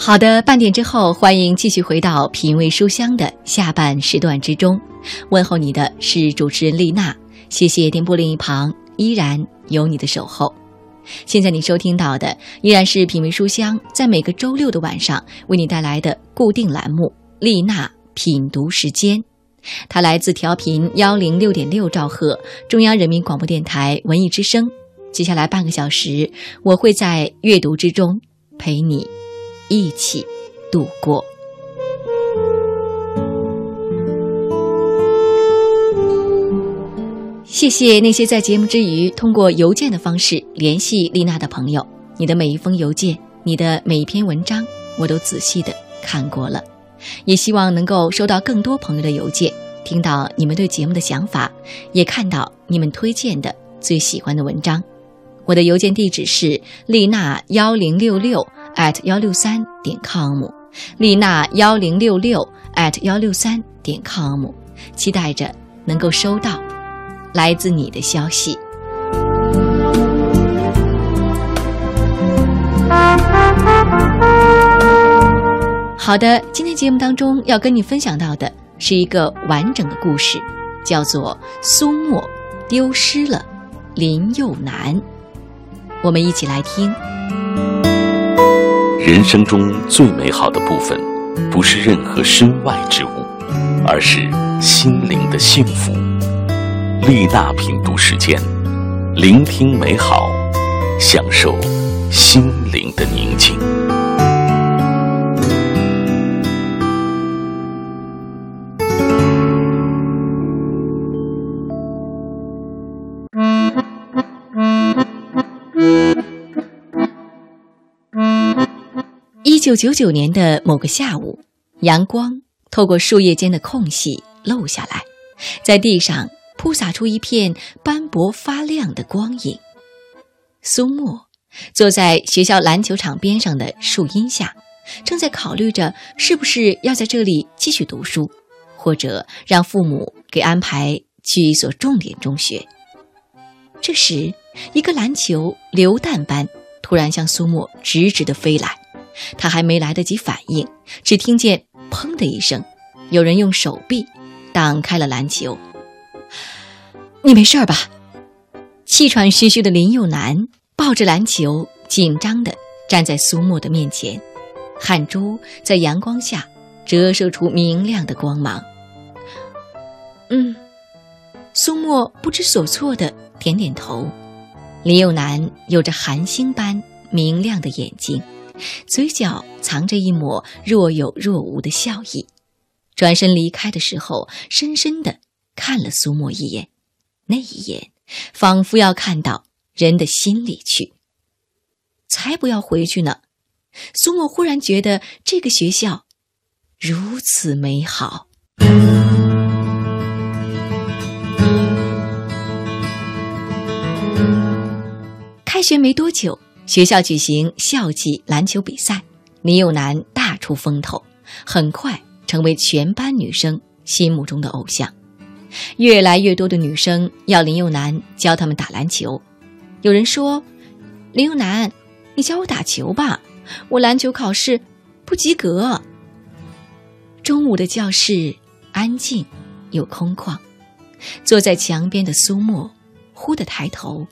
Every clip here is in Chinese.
好的，半点之后，欢迎继续回到品味书香的下半时段之中。问候你的是主持人丽娜，谢谢电波另一旁依然有你的守候。现在你收听到的依然是品味书香在每个周六的晚上为你带来的固定栏目——丽娜品读时间。它来自调频幺零六点六兆赫中央人民广播电台文艺之声。接下来半个小时，我会在阅读之中陪你。一起度过。谢谢那些在节目之余通过邮件的方式联系丽娜的朋友。你的每一封邮件，你的每一篇文章，我都仔细的看过了。也希望能够收到更多朋友的邮件，听到你们对节目的想法，也看到你们推荐的最喜欢的文章。我的邮件地址是丽娜幺零六六。At 幺六三点 com，丽娜幺零六六 at 幺六三点 com，期待着能够收到来自你的消息。好的，今天节目当中要跟你分享到的是一个完整的故事，叫做《苏沫丢失了林又南》，我们一起来听。人生中最美好的部分，不是任何身外之物，而是心灵的幸福。丽娜品读时间，聆听美好，享受心灵一九九九年的某个下午，阳光透过树叶间的空隙漏下来，在地上铺洒出一片斑驳发亮的光影。苏沫坐在学校篮球场边上的树荫下，正在考虑着是不是要在这里继续读书，或者让父母给安排去一所重点中学。这时，一个篮球流弹般突然向苏沫直直地飞来。他还没来得及反应，只听见“砰”的一声，有人用手臂挡开了篮球。你没事吧？气喘吁吁的林佑南抱着篮球，紧张地站在苏沫的面前，汗珠在阳光下折射出明亮的光芒。嗯，苏沫不知所措地点点头。林佑南有着寒星般明亮的眼睛。嘴角藏着一抹若有若无的笑意，转身离开的时候，深深的看了苏沫一眼，那一眼仿佛要看到人的心里去。才不要回去呢！苏沫忽然觉得这个学校如此美好。开学没多久。学校举行校际篮球比赛，林佑南大出风头，很快成为全班女生心目中的偶像。越来越多的女生要林佑南教他们打篮球。有人说：“林佑南，你教我打球吧，我篮球考试不及格。”中午的教室安静又空旷，坐在墙边的苏沫忽地抬头，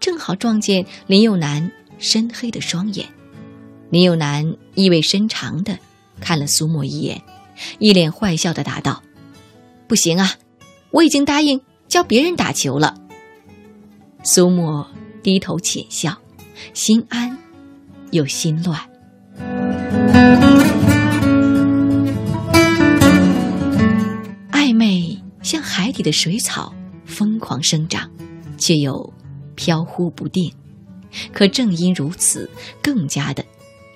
正好撞见林佑南。深黑的双眼，林有南意味深长的看了苏沫一眼，一脸坏笑的答道：“不行啊，我已经答应教别人打球了。”苏沫低头浅笑，心安又心乱。暧昧像海底的水草，疯狂生长，却又飘忽不定。可正因如此，更加的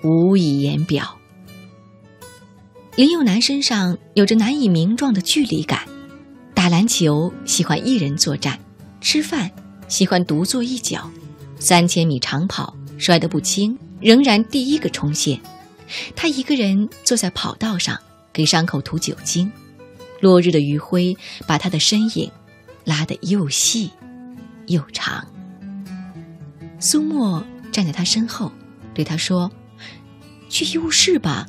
无以言表。林佑南身上有着难以名状的距离感，打篮球喜欢一人作战，吃饭喜欢独坐一角，三千米长跑摔得不轻，仍然第一个冲线。他一个人坐在跑道上，给伤口涂酒精。落日的余晖把他的身影拉得又细又长。苏沫站在他身后，对他说：“去医务室吧。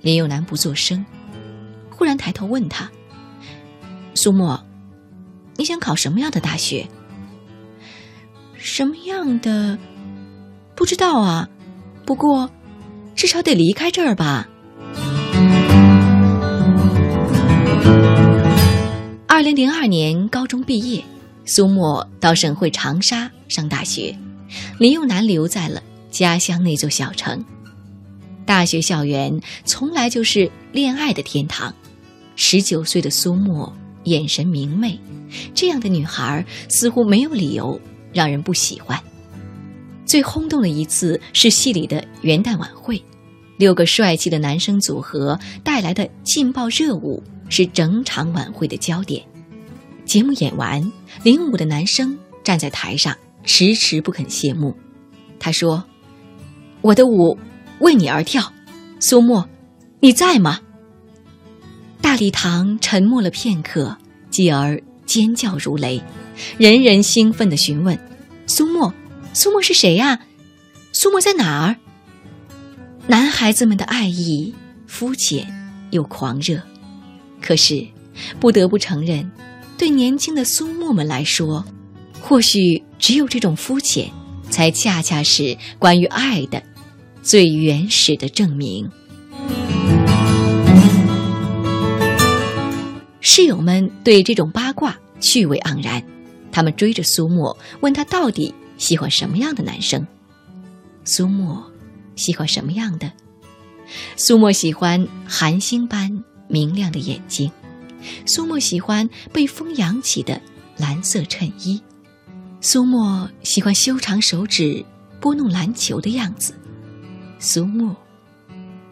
林佑南不作声，忽然抬头问他：“苏沫，你想考什么样的大学？什么样的？不知道啊。不过，至少得离开这儿吧。”二零零二年高中毕业，苏沫到省会长沙上大学，林佑南留在了家乡那座小城。大学校园从来就是恋爱的天堂。十九岁的苏沫眼神明媚，这样的女孩似乎没有理由让人不喜欢。最轰动的一次是戏里的元旦晚会，六个帅气的男生组合带来的劲爆热舞。是整场晚会的焦点。节目演完，领舞的男生站在台上，迟迟不肯谢幕。他说：“我的舞为你而跳，苏沫，你在吗？”大礼堂沉默了片刻，继而尖叫如雷，人人兴奋地询问：“苏沫，苏沫是谁呀？苏沫在哪儿？”男孩子们的爱意肤浅又狂热。可是，不得不承认，对年轻的苏沫们来说，或许只有这种肤浅，才恰恰是关于爱的最原始的证明。室友们对这种八卦趣味盎然，他们追着苏沫，问他到底喜欢什么样的男生。苏沫喜欢什么样的？苏沫喜欢寒星般。明亮的眼睛，苏沫喜欢被风扬起的蓝色衬衣，苏沫喜欢修长手指拨弄篮球的样子，苏沫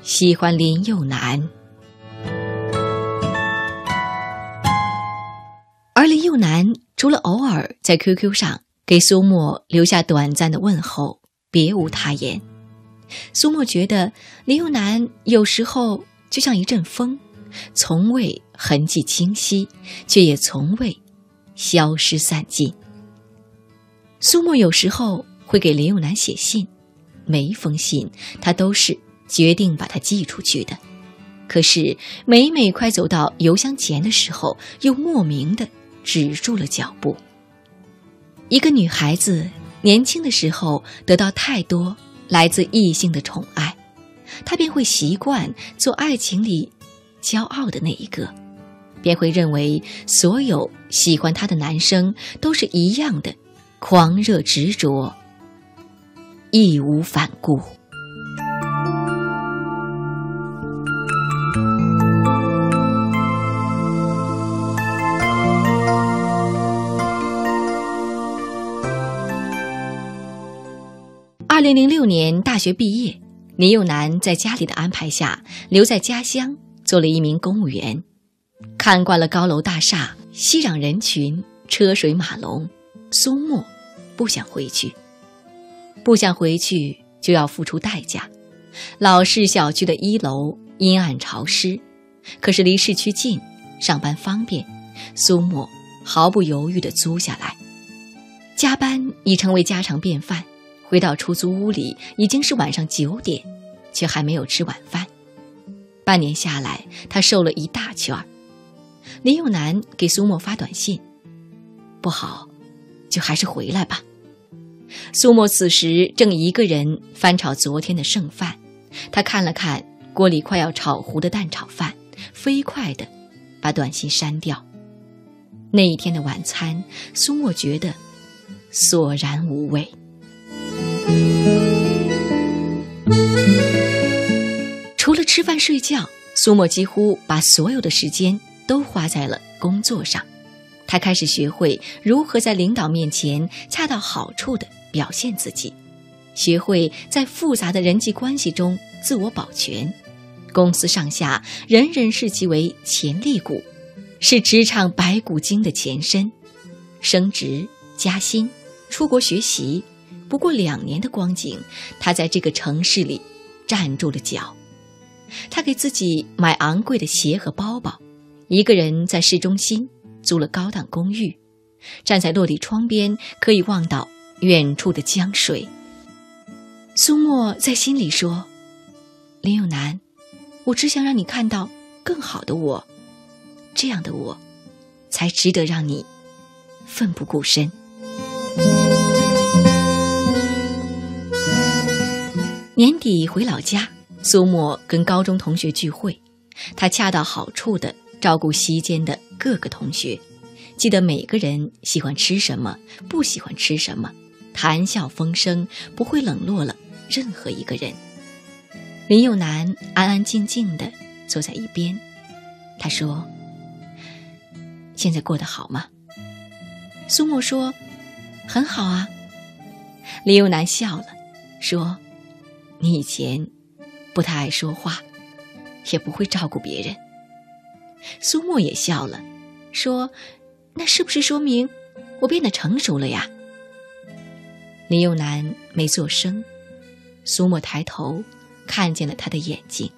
喜欢林佑南，而林佑南除了偶尔在 QQ 上给苏沫留下短暂的问候，别无他言。苏沫觉得林佑南有时候就像一阵风。从未痕迹清晰，却也从未消失散尽。苏沫有时候会给林佑南写信，每一封信他都是决定把它寄出去的。可是每每快走到邮箱前的时候，又莫名的止住了脚步。一个女孩子年轻的时候得到太多来自异性的宠爱，她便会习惯做爱情里。骄傲的那一个，便会认为所有喜欢她的男生都是一样的狂热执着，义无反顾。二零零六年大学毕业，林佑南在家里的安排下留在家乡。做了一名公务员，看惯了高楼大厦、熙攘人群、车水马龙，苏沫不想回去，不想回去就要付出代价。老式小区的一楼阴暗潮湿，可是离市区近，上班方便，苏沫毫不犹豫地租下来。加班已成为家常便饭，回到出租屋里已经是晚上九点，却还没有吃晚饭。半年下来，他瘦了一大圈儿。林永南给苏沫发短信：“不好，就还是回来吧。”苏沫此时正一个人翻炒昨天的剩饭，他看了看锅里快要炒糊的蛋炒饭，飞快的把短信删掉。那一天的晚餐，苏沫觉得索然无味。除了吃饭睡觉，苏沫几乎把所有的时间都花在了工作上。他开始学会如何在领导面前恰到好处地表现自己，学会在复杂的人际关系中自我保全。公司上下人人视其为潜力股，是职场白骨精的前身。升职加薪、出国学习，不过两年的光景，他在这个城市里站住了脚。他给自己买昂贵的鞋和包包，一个人在市中心租了高档公寓，站在落地窗边可以望到远处的江水。苏沫在心里说：“林有南，我只想让你看到更好的我，这样的我，才值得让你奋不顾身。年底回老家，苏沫跟高中同学聚会，他恰到好处的照顾席间的各个同学，记得每个人喜欢吃什么，不喜欢吃什么，谈笑风生，不会冷落了任何一个人。林有南安安静静的坐在一边，他说：“现在过得好吗？”苏沫说：“很好啊。”林有南笑了，说：“你以前不太爱说话，也不会照顾别人。”苏沫也笑了，说：“那是不是说明我变得成熟了呀？”林有南没做声，苏沫抬头。看见了他的眼睛，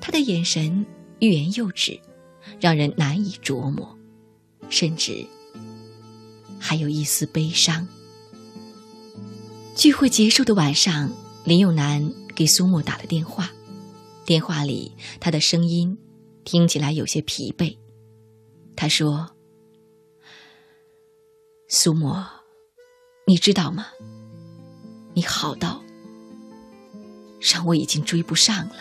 他的眼神欲言又止，让人难以琢磨，甚至还有一丝悲伤。聚会结束的晚上，林永南给苏沫打了电话，电话里他的声音听起来有些疲惫。他说：“苏沫，你知道吗？你好到……”让我已经追不上了。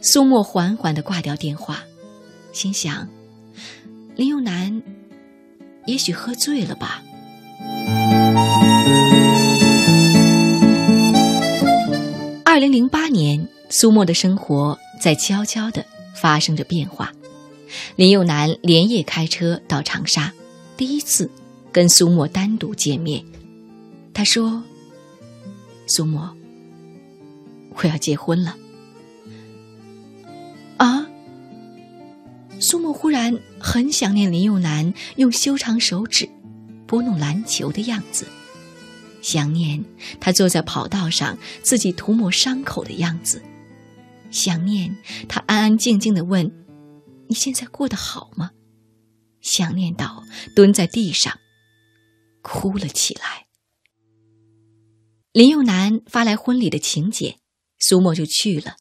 苏沫缓缓的挂掉电话，心想：林永南也许喝醉了吧。二零零八年，苏沫的生活在悄悄的发生着变化。林佑南连夜开车到长沙，第一次跟苏沫单独见面。他说。苏沫，我要结婚了。啊！苏沫忽然很想念林佑南用修长手指拨弄篮球的样子，想念他坐在跑道上自己涂抹伤口的样子，想念他安安静静的问：“你现在过得好吗？”想念到蹲在地上哭了起来。林佑南发来婚礼的请柬，苏沫就去了。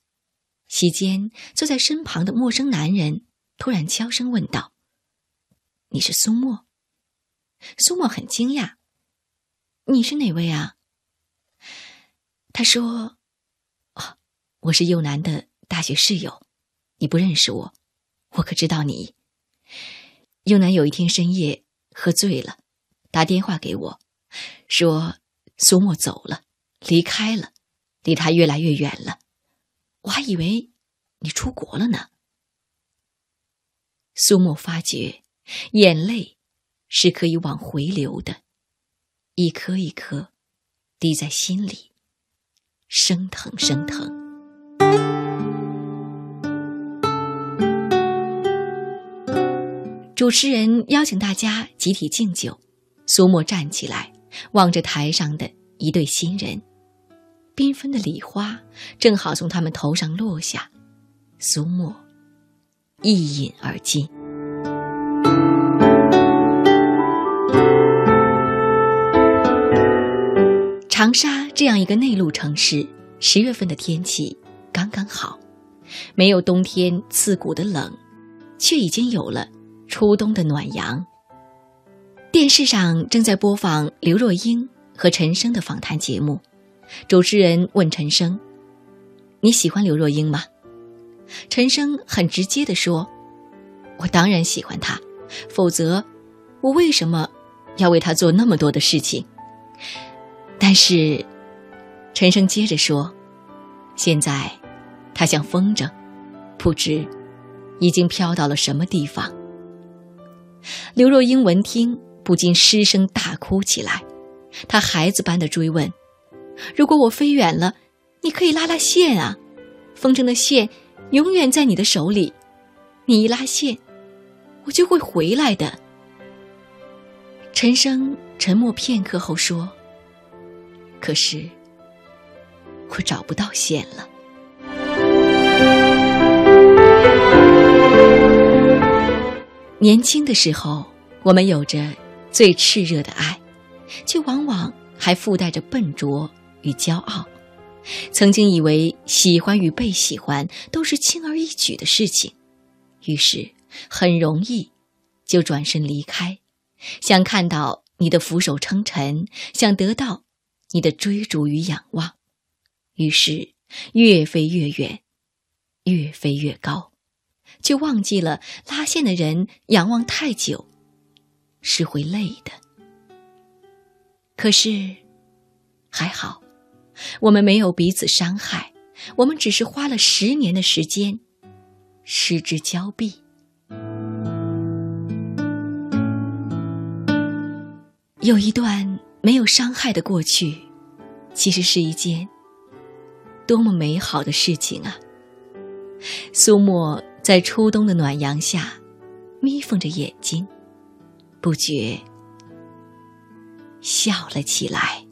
席间，坐在身旁的陌生男人突然悄声问道：“你是苏沫？”苏沫很惊讶：“你是哪位啊？”他说：“哦，我是佑南的大学室友，你不认识我，我可知道你。”佑南有一天深夜喝醉了，打电话给我，说苏沫走了。离开了，离他越来越远了，我还以为你出国了呢。苏沫发觉，眼泪是可以往回流的，一颗一颗滴在心里，生疼生疼。主持人邀请大家集体敬酒，苏沫站起来，望着台上的一对新人。缤纷的礼花正好从他们头上落下，苏沫一饮而尽。长沙这样一个内陆城市，十月份的天气刚刚好，没有冬天刺骨的冷，却已经有了初冬的暖阳。电视上正在播放刘若英和陈升的访谈节目。主持人问陈升：“你喜欢刘若英吗？”陈升很直接的说：“我当然喜欢她，否则我为什么要为她做那么多的事情？”但是，陈升接着说：“现在，她像风筝，不知已经飘到了什么地方。”刘若英闻听，不禁失声大哭起来，她孩子般的追问。如果我飞远了，你可以拉拉线啊！风筝的线永远在你的手里，你一拉线，我就会回来的。陈升沉默片刻后说：“可是我找不到线了。”年轻的时候，我们有着最炽热的爱，却往往还附带着笨拙。与骄傲，曾经以为喜欢与被喜欢都是轻而易举的事情，于是很容易就转身离开，想看到你的俯首称臣，想得到你的追逐与仰望，于是越飞越远，越飞越高，就忘记了拉线的人仰望太久是会累的。可是还好。我们没有彼此伤害，我们只是花了十年的时间失之交臂。有一段没有伤害的过去，其实是一件多么美好的事情啊！苏沫在初冬的暖阳下眯缝着眼睛，不觉笑了起来。